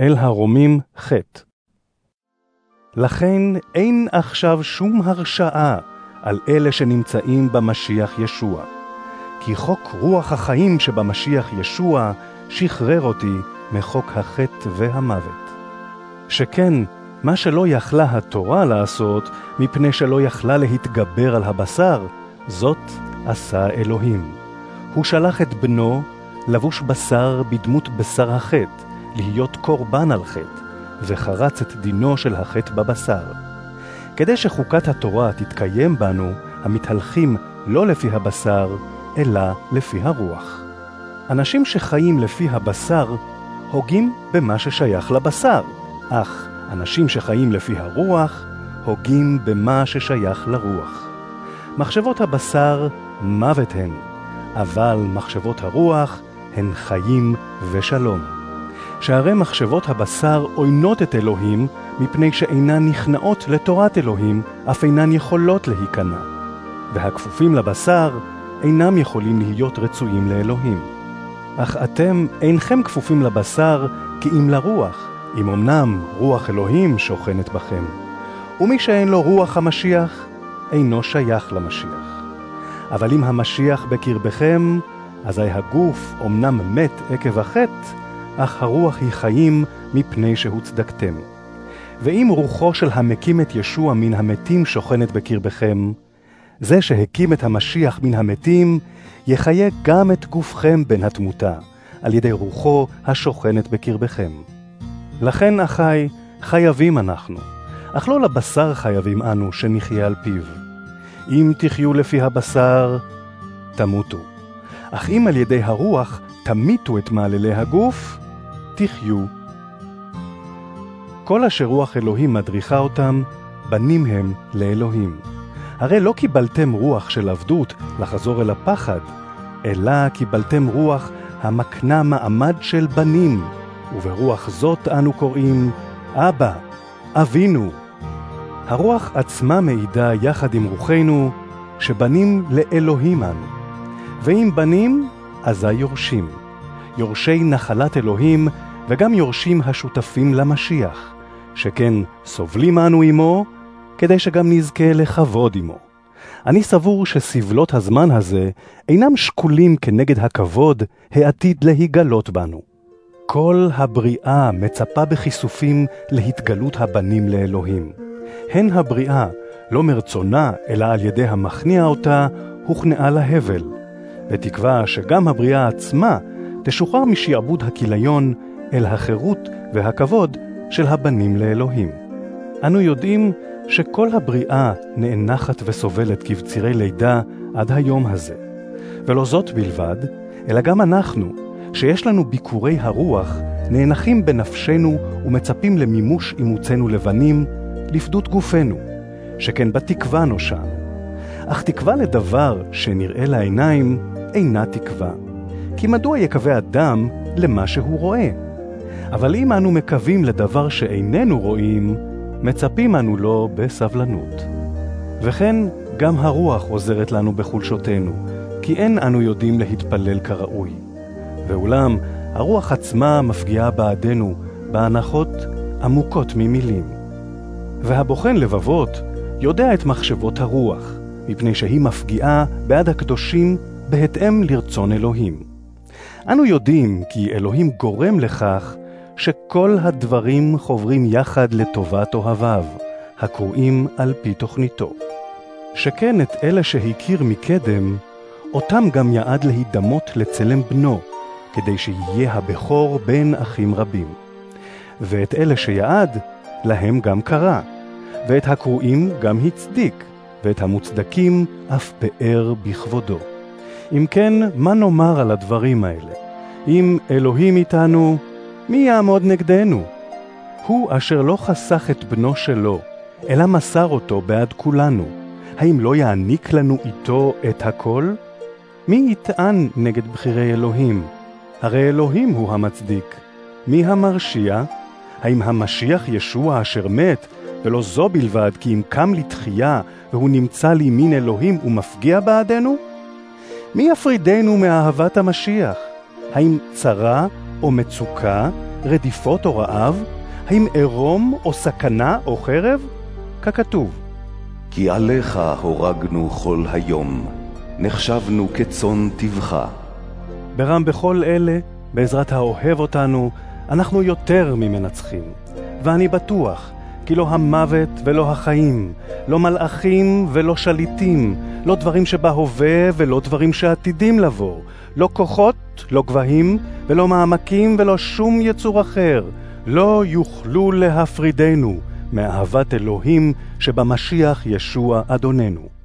אל הרומים ח' לכן אין עכשיו שום הרשעה על אלה שנמצאים במשיח ישוע. כי חוק רוח החיים שבמשיח ישוע שחרר אותי מחוק החטא והמוות. שכן, מה שלא יכלה התורה לעשות, מפני שלא יכלה להתגבר על הבשר, זאת עשה אלוהים. הוא שלח את בנו, לבוש בשר בדמות בשר החטא, להיות קורבן על חטא, וחרץ את דינו של החטא בבשר. כדי שחוקת התורה תתקיים בנו, המתהלכים לא לפי הבשר, אלא לפי הרוח. אנשים שחיים לפי הבשר, הוגים במה ששייך לבשר, אך אנשים שחיים לפי הרוח, הוגים במה ששייך לרוח. מחשבות הבשר מוות הן, אבל מחשבות הרוח הן חיים ושלום. שהרי מחשבות הבשר עוינות את אלוהים, מפני שאינן נכנעות לתורת אלוהים, אף אינן יכולות להיכנע. והכפופים לבשר אינם יכולים להיות רצויים לאלוהים. אך אתם אינכם כפופים לבשר, כי אם לרוח, אם אמנם רוח אלוהים שוכנת בכם. ומי שאין לו רוח המשיח, אינו שייך למשיח. אבל אם המשיח בקרבכם, אזי הגוף אמנם מת עקב החטא, אך הרוח היא חיים מפני שהוצדקתם. ואם רוחו של המקים את ישוע מן המתים שוכנת בקרבכם, זה שהקים את המשיח מן המתים, יחיה גם את גופכם בין התמותה, על ידי רוחו השוכנת בקרבכם. לכן, אחי, חייבים אנחנו, אך לא לבשר חייבים אנו שנחיה על פיו. אם תחיו לפי הבשר, תמותו. אך אם על ידי הרוח תמיתו את מעללי הגוף, תחיו. כל אשר רוח אלוהים מדריכה אותם, בנים הם לאלוהים. הרי לא קיבלתם רוח של עבדות לחזור אל הפחד, אלא קיבלתם רוח המקנה מעמד של בנים, וברוח זאת אנו קוראים אבא, אבינו. הרוח עצמה מעידה יחד עם רוחנו, שבנים לאלוהים אנו. ואם בנים, אזי יורשים. יורשי נחלת אלוהים, וגם יורשים השותפים למשיח, שכן סובלים אנו עמו, כדי שגם נזכה לכבוד עמו. אני סבור שסבלות הזמן הזה אינם שקולים כנגד הכבוד העתיד להיגלות בנו. כל הבריאה מצפה בכיסופים להתגלות הבנים לאלוהים. הן הבריאה, לא מרצונה, אלא על ידי המכניע אותה, הוכנעה להבל, בתקווה שגם הבריאה עצמה תשוחרר משעבוד הכיליון אל החירות והכבוד של הבנים לאלוהים. אנו יודעים שכל הבריאה נאנחת וסובלת כבצירי לידה עד היום הזה. ולא זאת בלבד, אלא גם אנחנו, שיש לנו ביקורי הרוח, נאנחים בנפשנו ומצפים למימוש אימוצנו לבנים, לפדות גופנו, שכן בתקווה נושענו. אך תקווה לדבר שנראה לעיניים אינה תקווה. כי מדוע יקווה אדם למה שהוא רואה? אבל אם אנו מקווים לדבר שאיננו רואים, מצפים אנו לו בסבלנות. וכן, גם הרוח עוזרת לנו בחולשותנו, כי אין אנו יודעים להתפלל כראוי. ואולם, הרוח עצמה מפגיעה בעדנו בהנחות עמוקות ממילים. והבוחן לבבות יודע את מחשבות הרוח, מפני שהיא מפגיעה בעד הקדושים בהתאם לרצון אלוהים. אנו יודעים כי אלוהים גורם לכך שכל הדברים חוברים יחד לטובת אוהביו, הקרואים על פי תוכניתו. שכן את אלה שהכיר מקדם, אותם גם יעד להידמות לצלם בנו, כדי שיהיה הבכור בין אחים רבים. ואת אלה שיעד, להם גם קרא, ואת הקרואים גם הצדיק, ואת המוצדקים אף פאר בכבודו. אם כן, מה נאמר על הדברים האלה? אם אלוהים איתנו, מי יעמוד נגדנו? הוא אשר לא חסך את בנו שלו, אלא מסר אותו בעד כולנו. האם לא יעניק לנו איתו את הכל? מי יטען נגד בחירי אלוהים? הרי אלוהים הוא המצדיק. מי המרשיע? האם המשיח ישוע אשר מת, ולא זו בלבד, כי אם קם לתחייה, והוא נמצא לימין אלוהים ומפגיע בעדנו? מי יפרידנו מאהבת המשיח? האם צרה או מצוקה, רדיפות או רעב? האם עירום או סכנה או חרב? ככתוב. כי עליך הורגנו כל היום, נחשבנו כצאן טבחה. ברם בכל אלה, בעזרת האוהב אותנו, אנחנו יותר ממנצחים. ואני בטוח כי לא המוות ולא החיים, לא מלאכים ולא שליטים, לא דברים שבהווה ולא דברים שעתידים לבוא, לא כוחות, לא גבהים, ולא מעמקים ולא שום יצור אחר, לא יוכלו להפרידנו מאהבת אלוהים שבמשיח ישוע אדוננו.